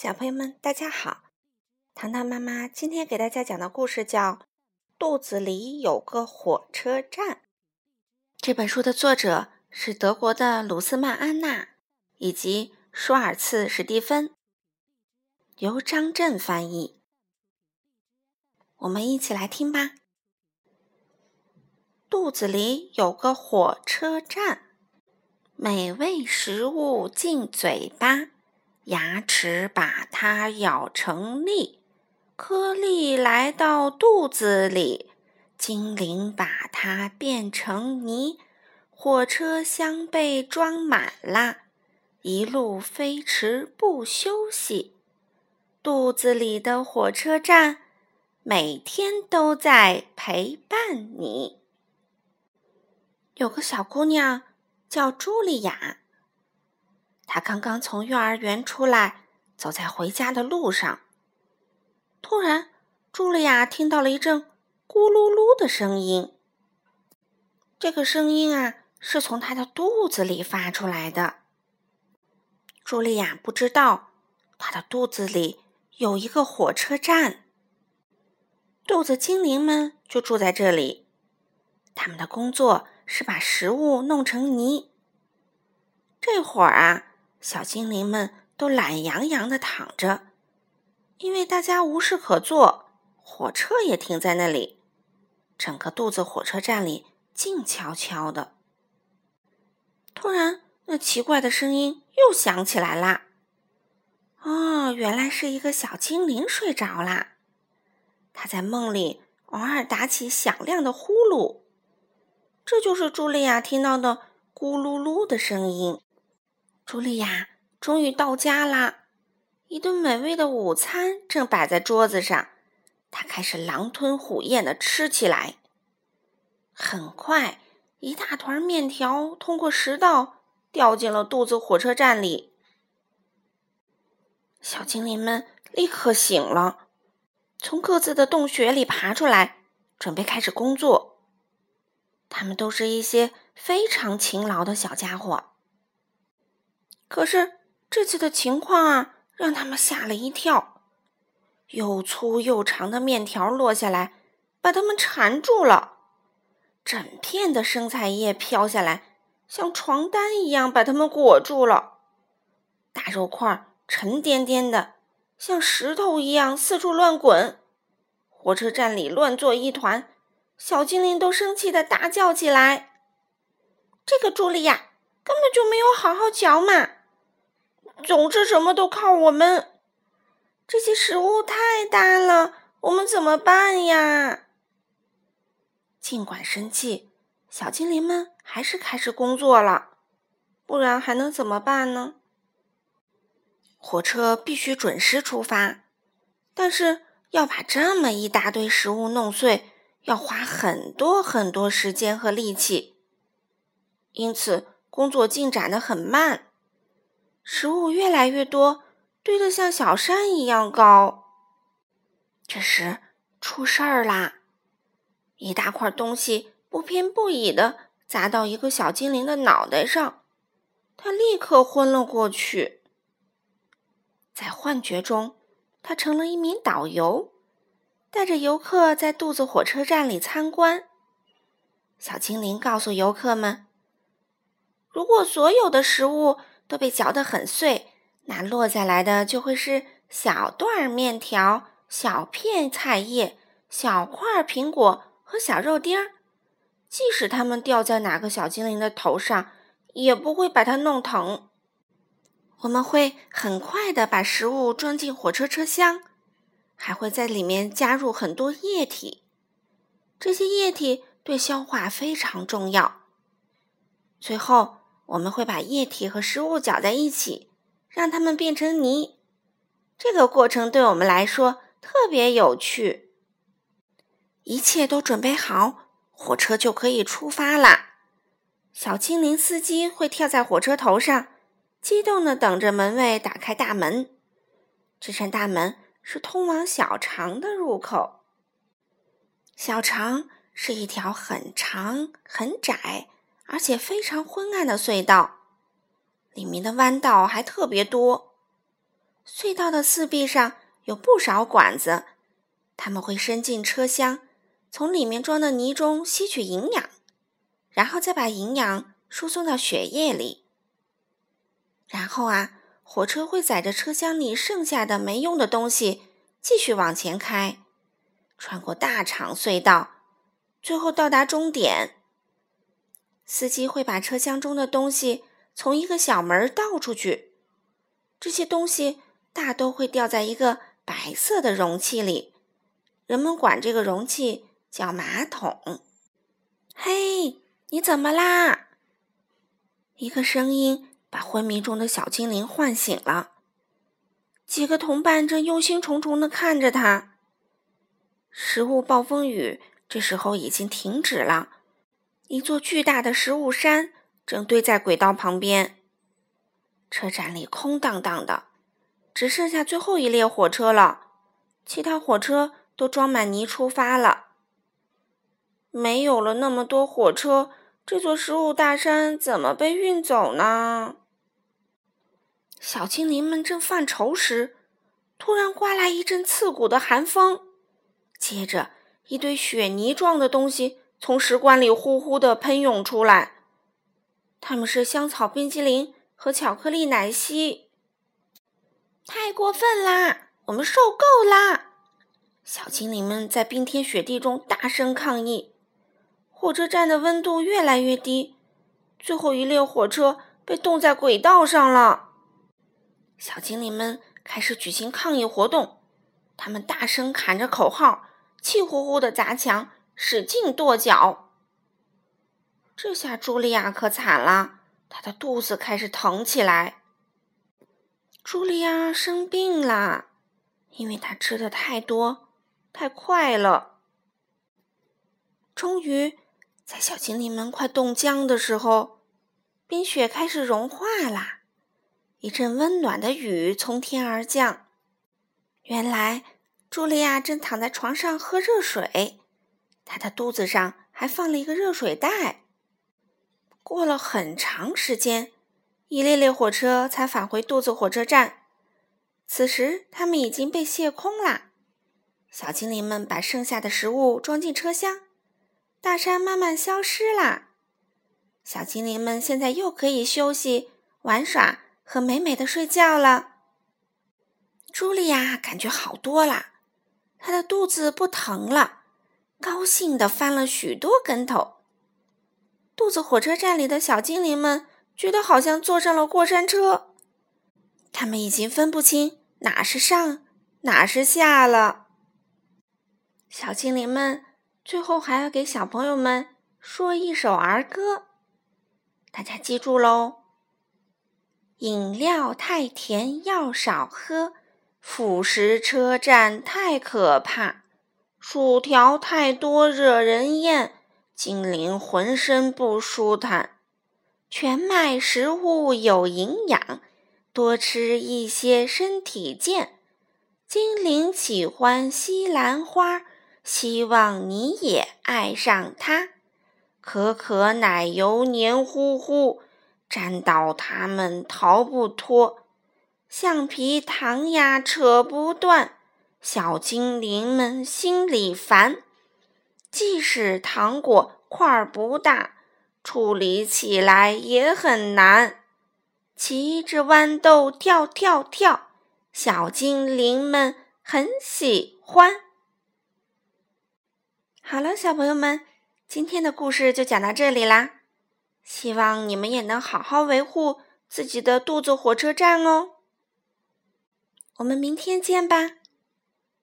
小朋友们，大家好！糖糖妈妈今天给大家讲的故事叫《肚子里有个火车站》。这本书的作者是德国的鲁斯曼安娜以及舒尔茨史蒂芬，由张震翻译。我们一起来听吧。肚子里有个火车站，美味食物进嘴巴。牙齿把它咬成粒，颗粒来到肚子里，精灵把它变成泥，火车厢被装满啦，一路飞驰不休息。肚子里的火车站，每天都在陪伴你。有个小姑娘叫茱莉亚。他刚刚从幼儿园出来，走在回家的路上。突然，茱莉亚听到了一阵咕噜噜的声音。这个声音啊，是从她的肚子里发出来的。茱莉亚不知道，她的肚子里有一个火车站。肚子精灵们就住在这里，他们的工作是把食物弄成泥。这会儿啊。小精灵们都懒洋洋的躺着，因为大家无事可做，火车也停在那里，整个肚子火车站里静悄悄的。突然，那奇怪的声音又响起来啦！哦，原来是一个小精灵睡着啦，他在梦里偶尔打起响亮的呼噜，这就是茱莉亚听到的咕噜噜的声音。茱莉亚终于到家啦！一顿美味的午餐正摆在桌子上，她开始狼吞虎咽的吃起来。很快，一大团面条通过食道掉进了肚子火车站里。小精灵们立刻醒了，从各自的洞穴里爬出来，准备开始工作。他们都是一些非常勤劳的小家伙。可是这次的情况啊，让他们吓了一跳。又粗又长的面条落下来，把他们缠住了；整片的生菜叶飘下来，像床单一样把他们裹住了。大肉块沉甸甸的，像石头一样四处乱滚。火车站里乱作一团，小精灵都生气的大叫起来：“这个茱莉亚根本就没有好好嚼嘛！”总之，什么都靠我们。这些食物太大了，我们怎么办呀？尽管生气，小精灵们还是开始工作了。不然还能怎么办呢？火车必须准时出发，但是要把这么一大堆食物弄碎，要花很多很多时间和力气，因此工作进展的很慢。食物越来越多，堆得像小山一样高。这时出事儿啦！一大块东西不偏不倚的砸到一个小精灵的脑袋上，他立刻昏了过去。在幻觉中，他成了一名导游，带着游客在肚子火车站里参观。小精灵告诉游客们：“如果所有的食物……”都被嚼得很碎，那落下来的就会是小段面条、小片菜叶、小块苹果和小肉丁儿。即使它们掉在哪个小精灵的头上，也不会把它弄疼。我们会很快的把食物装进火车车厢，还会在里面加入很多液体。这些液体对消化非常重要。最后。我们会把液体和食物搅在一起，让它们变成泥。这个过程对我们来说特别有趣。一切都准备好，火车就可以出发啦！小精灵司机会跳在火车头上，激动地等着门卫打开大门。这扇大门是通往小肠的入口。小肠是一条很长、很窄。而且非常昏暗的隧道，里面的弯道还特别多。隧道的四壁上有不少管子，他们会伸进车厢，从里面装的泥中吸取营养，然后再把营养输送到血液里。然后啊，火车会载着车厢里剩下的没用的东西继续往前开，穿过大长隧道，最后到达终点。司机会把车厢中的东西从一个小门倒出去，这些东西。大都会掉在一个白色的容器里，人们管这个容器叫马桶。嘿，你怎么啦？一个声音把昏迷中的小精灵唤醒了。几个同伴正忧心忡忡地看着他。食物暴风雨这时候已经停止了，一座巨大的食物山正堆在轨道旁边。车站里空荡荡的。只剩下最后一列火车了，其他火车都装满泥出发了。没有了那么多火车，这座食物大山怎么被运走呢？小精灵们正犯愁时，突然刮来一阵刺骨的寒风，接着一堆雪泥状的东西从食管里呼呼地喷涌出来，它们是香草冰激凌和巧克力奶昔。太过分啦！我们受够啦！小精灵们在冰天雪地中大声抗议。火车站的温度越来越低，最后一列火车被冻在轨道上了。小精灵们开始举行抗议活动，他们大声喊着口号，气呼呼地砸墙，使劲跺脚。这下茱莉亚可惨了，她的肚子开始疼起来。茱莉亚生病啦，因为她吃的太多、太快了。终于，在小精灵们快冻僵的时候，冰雪开始融化啦，一阵温暖的雨从天而降。原来，茱莉亚正躺在床上喝热水，他的肚子上还放了一个热水袋。过了很长时间。一列列火车才返回肚子火车站，此时它们已经被卸空啦。小精灵们把剩下的食物装进车厢，大山慢慢消失啦。小精灵们现在又可以休息、玩耍和美美的睡觉了。茱莉亚感觉好多啦，她的肚子不疼了，高兴地翻了许多跟头。肚子火车站里的小精灵们。觉得好像坐上了过山车，他们已经分不清哪是上哪是下了。小精灵们最后还要给小朋友们说一首儿歌，大家记住喽：饮料太甜要少喝，辅食车站太可怕，薯条太多惹人厌，精灵浑身不舒坦。全麦食物有营养，多吃一些身体健。精灵喜欢西兰花，希望你也爱上它。可可奶油黏糊糊，粘到它们逃不脱。橡皮糖呀扯不断，小精灵们心里烦。即使糖果块不大。处理起来也很难，骑着豌豆跳跳跳，小精灵们很喜欢。好了，小朋友们，今天的故事就讲到这里啦，希望你们也能好好维护自己的肚子火车站哦。我们明天见吧。